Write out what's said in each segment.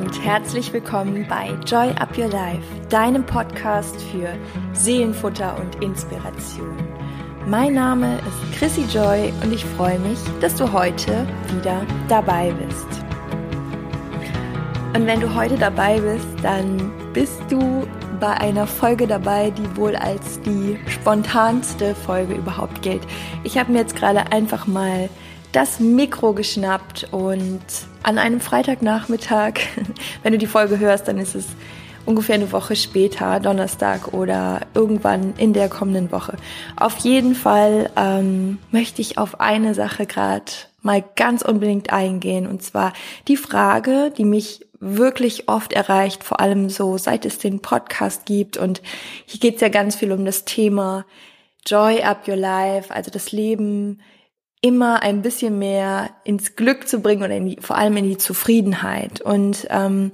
und herzlich willkommen bei Joy Up Your Life, deinem Podcast für Seelenfutter und Inspiration. Mein Name ist Chrissy Joy und ich freue mich, dass du heute wieder dabei bist. Und wenn du heute dabei bist, dann bist du bei einer Folge dabei, die wohl als die spontanste Folge überhaupt gilt. Ich habe mir jetzt gerade einfach mal das Mikro geschnappt und an einem Freitagnachmittag, wenn du die Folge hörst, dann ist es ungefähr eine Woche später, Donnerstag oder irgendwann in der kommenden Woche. Auf jeden Fall ähm, möchte ich auf eine Sache gerade mal ganz unbedingt eingehen und zwar die Frage, die mich wirklich oft erreicht, vor allem so seit es den Podcast gibt und hier geht es ja ganz viel um das Thema Joy Up Your Life, also das Leben immer ein bisschen mehr ins Glück zu bringen oder die, vor allem in die Zufriedenheit. Und ähm,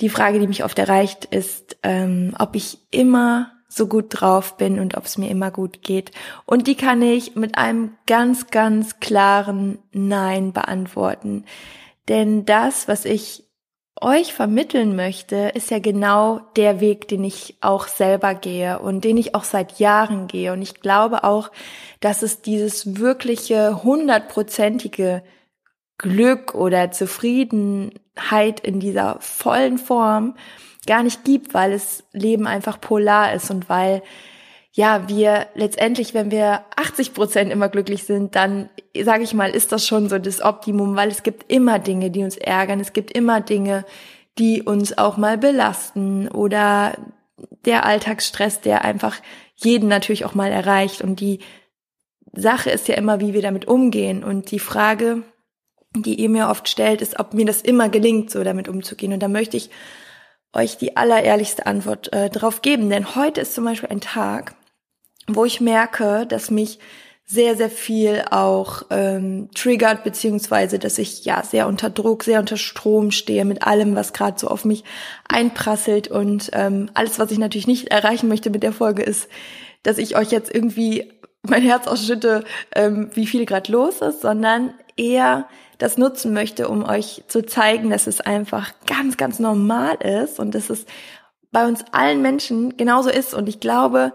die Frage, die mich oft erreicht, ist, ähm, ob ich immer so gut drauf bin und ob es mir immer gut geht. Und die kann ich mit einem ganz, ganz klaren Nein beantworten. Denn das, was ich euch vermitteln möchte, ist ja genau der Weg, den ich auch selber gehe und den ich auch seit Jahren gehe. Und ich glaube auch, dass es dieses wirkliche hundertprozentige Glück oder Zufriedenheit in dieser vollen Form gar nicht gibt, weil es Leben einfach polar ist und weil ja, wir letztendlich, wenn wir 80 Prozent immer glücklich sind, dann sage ich mal, ist das schon so das Optimum, weil es gibt immer Dinge, die uns ärgern, es gibt immer Dinge, die uns auch mal belasten oder der Alltagsstress, der einfach jeden natürlich auch mal erreicht. Und die Sache ist ja immer, wie wir damit umgehen. Und die Frage, die ihr mir oft stellt, ist, ob mir das immer gelingt, so damit umzugehen. Und da möchte ich euch die allerehrlichste Antwort äh, drauf geben, denn heute ist zum Beispiel ein Tag, wo ich merke, dass mich sehr, sehr viel auch ähm, triggert, beziehungsweise dass ich ja sehr unter Druck, sehr unter Strom stehe mit allem, was gerade so auf mich einprasselt. Und ähm, alles, was ich natürlich nicht erreichen möchte mit der Folge, ist, dass ich euch jetzt irgendwie mein Herz ausschütte, ähm, wie viel gerade los ist, sondern eher das nutzen möchte, um euch zu zeigen, dass es einfach ganz, ganz normal ist und dass es bei uns allen Menschen genauso ist. Und ich glaube,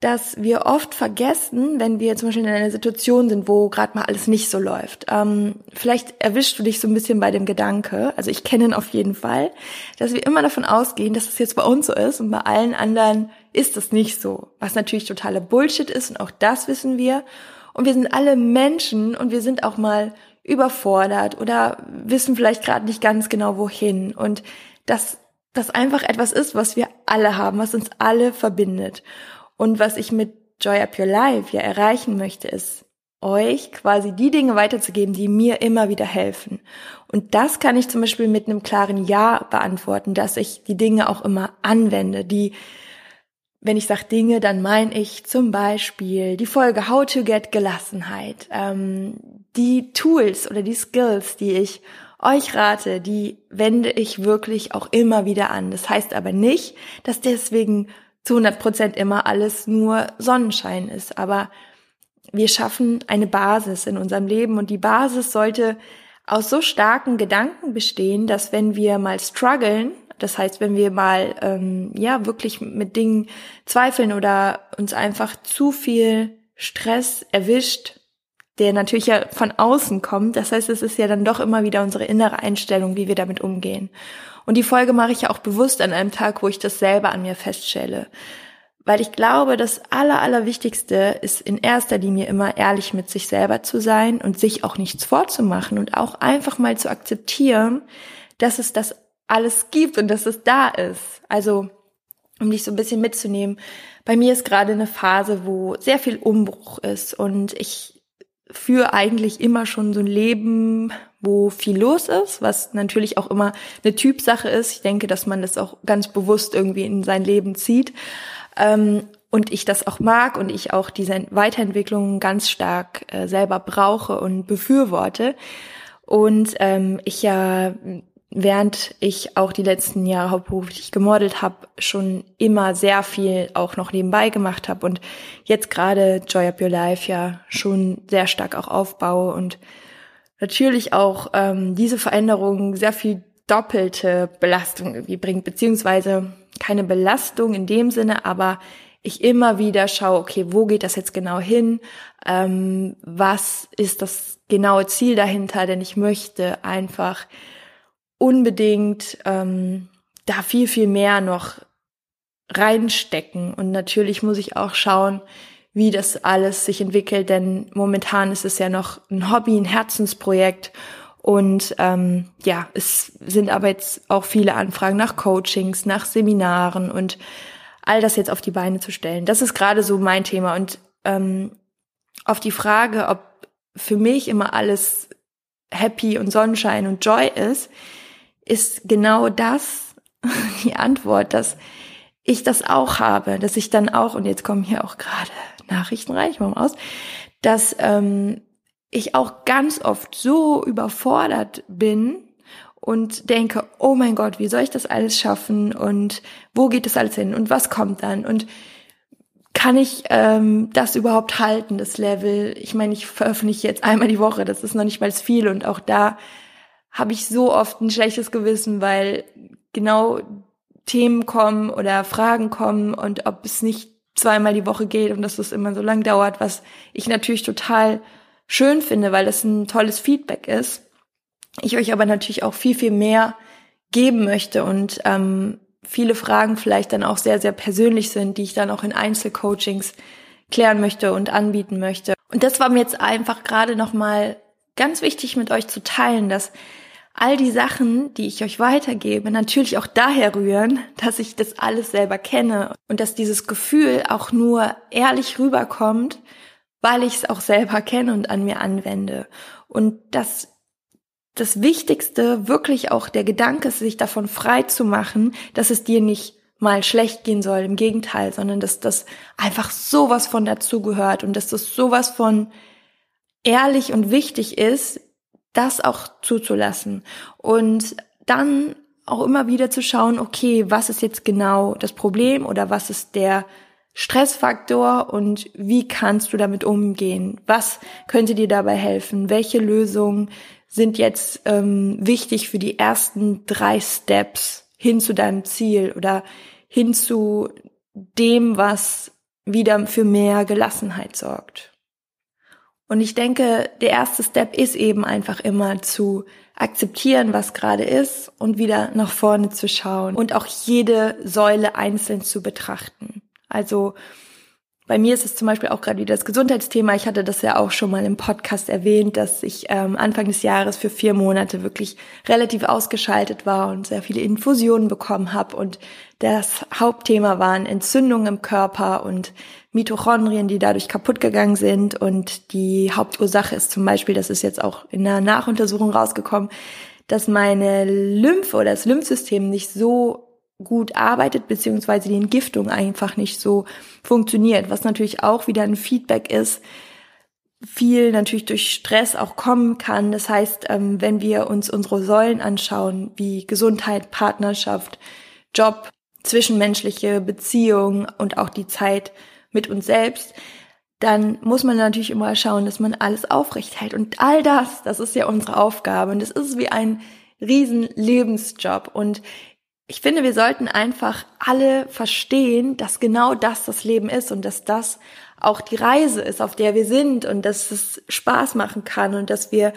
dass wir oft vergessen, wenn wir zum Beispiel in einer Situation sind, wo gerade mal alles nicht so läuft. Ähm, vielleicht erwischst du dich so ein bisschen bei dem Gedanke, also ich kenne ihn auf jeden Fall, dass wir immer davon ausgehen, dass es jetzt bei uns so ist und bei allen anderen ist es nicht so. Was natürlich totale Bullshit ist und auch das wissen wir. Und wir sind alle Menschen und wir sind auch mal überfordert oder wissen vielleicht gerade nicht ganz genau wohin. Und dass das einfach etwas ist, was wir alle haben, was uns alle verbindet. Und was ich mit Joy Up Your Life ja erreichen möchte, ist, euch quasi die Dinge weiterzugeben, die mir immer wieder helfen. Und das kann ich zum Beispiel mit einem klaren Ja beantworten, dass ich die Dinge auch immer anwende, die wenn ich sage Dinge, dann meine ich zum Beispiel die Folge How to Get Gelassenheit, ähm, die Tools oder die Skills, die ich euch rate, die wende ich wirklich auch immer wieder an. Das heißt aber nicht, dass deswegen zu 100 Prozent immer alles nur Sonnenschein ist. Aber wir schaffen eine Basis in unserem Leben und die Basis sollte aus so starken Gedanken bestehen, dass wenn wir mal strugglen, das heißt, wenn wir mal ähm, ja wirklich mit Dingen zweifeln oder uns einfach zu viel Stress erwischt, der natürlich ja von außen kommt. Das heißt, es ist ja dann doch immer wieder unsere innere Einstellung, wie wir damit umgehen. Und die Folge mache ich ja auch bewusst an einem Tag, wo ich das selber an mir feststelle. Weil ich glaube, das Aller, Allerwichtigste ist in erster Linie immer ehrlich mit sich selber zu sein und sich auch nichts vorzumachen und auch einfach mal zu akzeptieren, dass es das alles gibt und dass es da ist. Also, um dich so ein bisschen mitzunehmen. Bei mir ist gerade eine Phase, wo sehr viel Umbruch ist und ich für eigentlich immer schon so ein Leben, wo viel los ist, was natürlich auch immer eine Typsache ist. Ich denke, dass man das auch ganz bewusst irgendwie in sein Leben zieht. Ähm, und ich das auch mag und ich auch diese Weiterentwicklung ganz stark äh, selber brauche und befürworte. Und ähm, ich ja während ich auch die letzten Jahre hauptberuflich gemodelt habe, schon immer sehr viel auch noch nebenbei gemacht habe und jetzt gerade Joy Up Your Life ja schon sehr stark auch aufbaue und natürlich auch ähm, diese Veränderungen sehr viel doppelte Belastung irgendwie bringt, beziehungsweise keine Belastung in dem Sinne, aber ich immer wieder schaue, okay, wo geht das jetzt genau hin? Ähm, was ist das genaue Ziel dahinter? Denn ich möchte einfach unbedingt ähm, da viel, viel mehr noch reinstecken. Und natürlich muss ich auch schauen, wie das alles sich entwickelt, denn momentan ist es ja noch ein Hobby, ein Herzensprojekt. Und ähm, ja, es sind aber jetzt auch viele Anfragen nach Coachings, nach Seminaren und all das jetzt auf die Beine zu stellen. Das ist gerade so mein Thema. Und ähm, auf die Frage, ob für mich immer alles happy und Sonnenschein und Joy ist, ist genau das die Antwort, dass ich das auch habe, dass ich dann auch, und jetzt kommen hier auch gerade Nachrichten rein, ich mache aus, dass ähm, ich auch ganz oft so überfordert bin und denke, oh mein Gott, wie soll ich das alles schaffen und wo geht das alles hin und was kommt dann und kann ich ähm, das überhaupt halten, das Level? Ich meine, ich veröffentliche jetzt einmal die Woche, das ist noch nicht mal viel und auch da habe ich so oft ein schlechtes Gewissen, weil genau Themen kommen oder Fragen kommen und ob es nicht zweimal die Woche geht und dass es immer so lang dauert, was ich natürlich total schön finde, weil das ein tolles Feedback ist. Ich euch aber natürlich auch viel, viel mehr geben möchte und ähm, viele Fragen vielleicht dann auch sehr, sehr persönlich sind, die ich dann auch in Einzelcoachings klären möchte und anbieten möchte. Und das war mir jetzt einfach gerade nochmal ganz wichtig mit euch zu teilen, dass all die Sachen, die ich euch weitergebe, natürlich auch daher rühren, dass ich das alles selber kenne und dass dieses Gefühl auch nur ehrlich rüberkommt, weil ich es auch selber kenne und an mir anwende. Und dass das Wichtigste wirklich auch der Gedanke ist, sich davon frei zu machen, dass es dir nicht mal schlecht gehen soll, im Gegenteil, sondern dass das einfach sowas von dazugehört und dass das sowas von ehrlich und wichtig ist, das auch zuzulassen und dann auch immer wieder zu schauen, okay, was ist jetzt genau das Problem oder was ist der Stressfaktor und wie kannst du damit umgehen? Was könnte dir dabei helfen? Welche Lösungen sind jetzt ähm, wichtig für die ersten drei Steps hin zu deinem Ziel oder hin zu dem, was wieder für mehr Gelassenheit sorgt? Und ich denke, der erste Step ist eben einfach immer zu akzeptieren, was gerade ist und wieder nach vorne zu schauen und auch jede Säule einzeln zu betrachten. Also bei mir ist es zum Beispiel auch gerade wieder das Gesundheitsthema. Ich hatte das ja auch schon mal im Podcast erwähnt, dass ich ähm, Anfang des Jahres für vier Monate wirklich relativ ausgeschaltet war und sehr viele Infusionen bekommen habe. Und das Hauptthema waren Entzündungen im Körper und Mitochondrien, die dadurch kaputt gegangen sind. Und die Hauptursache ist zum Beispiel, das ist jetzt auch in der Nachuntersuchung rausgekommen, dass meine Lymphe oder das Lymphsystem nicht so gut arbeitet, beziehungsweise die Entgiftung einfach nicht so funktioniert, was natürlich auch wieder ein Feedback ist, viel natürlich durch Stress auch kommen kann. Das heißt, ähm, wenn wir uns unsere Säulen anschauen, wie Gesundheit, Partnerschaft, Job, zwischenmenschliche Beziehungen und auch die Zeit mit uns selbst, dann muss man natürlich immer schauen, dass man alles aufrecht hält. Und all das, das ist ja unsere Aufgabe. Und es ist wie ein riesen Lebensjob. Und ich finde, wir sollten einfach alle verstehen, dass genau das das Leben ist und dass das auch die Reise ist, auf der wir sind und dass es Spaß machen kann und dass wir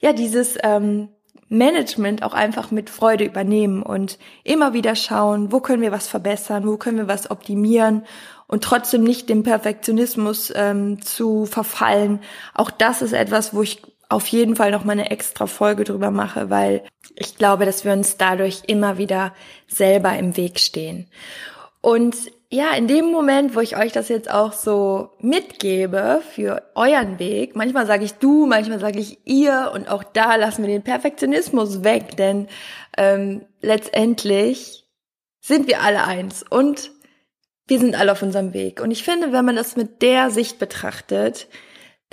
ja dieses ähm, Management auch einfach mit Freude übernehmen und immer wieder schauen, wo können wir was verbessern, wo können wir was optimieren und trotzdem nicht dem Perfektionismus ähm, zu verfallen. Auch das ist etwas, wo ich auf jeden Fall noch mal eine extra Folge drüber mache, weil ich glaube, dass wir uns dadurch immer wieder selber im Weg stehen. Und ja, in dem Moment, wo ich euch das jetzt auch so mitgebe für euren Weg, manchmal sage ich du, manchmal sage ich ihr und auch da lassen wir den Perfektionismus weg, denn ähm, letztendlich sind wir alle eins und wir sind alle auf unserem Weg. Und ich finde, wenn man das mit der Sicht betrachtet,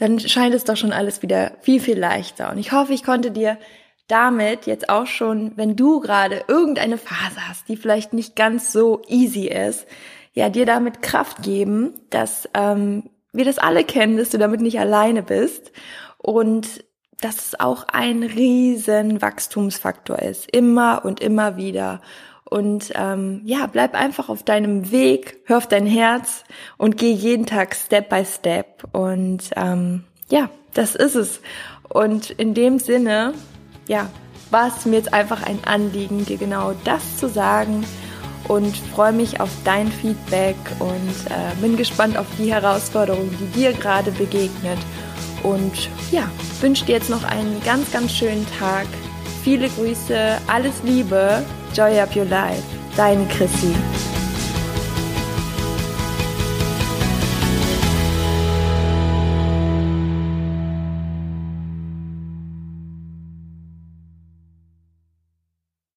dann scheint es doch schon alles wieder viel, viel leichter. Und ich hoffe, ich konnte dir damit jetzt auch schon, wenn du gerade irgendeine Phase hast, die vielleicht nicht ganz so easy ist, ja, dir damit Kraft geben, dass ähm, wir das alle kennen, dass du damit nicht alleine bist und dass es auch ein riesen Wachstumsfaktor ist. Immer und immer wieder. Und ähm, ja, bleib einfach auf deinem Weg, hör auf dein Herz und geh jeden Tag Step by Step. Und ähm, ja, das ist es. Und in dem Sinne, ja, war es mir jetzt einfach ein Anliegen, dir genau das zu sagen und freue mich auf dein Feedback und äh, bin gespannt auf die Herausforderung, die dir gerade begegnet. Und ja, wünsche dir jetzt noch einen ganz, ganz schönen Tag. Viele Grüße, alles Liebe, Joy Up Your Life, deine Chrissy.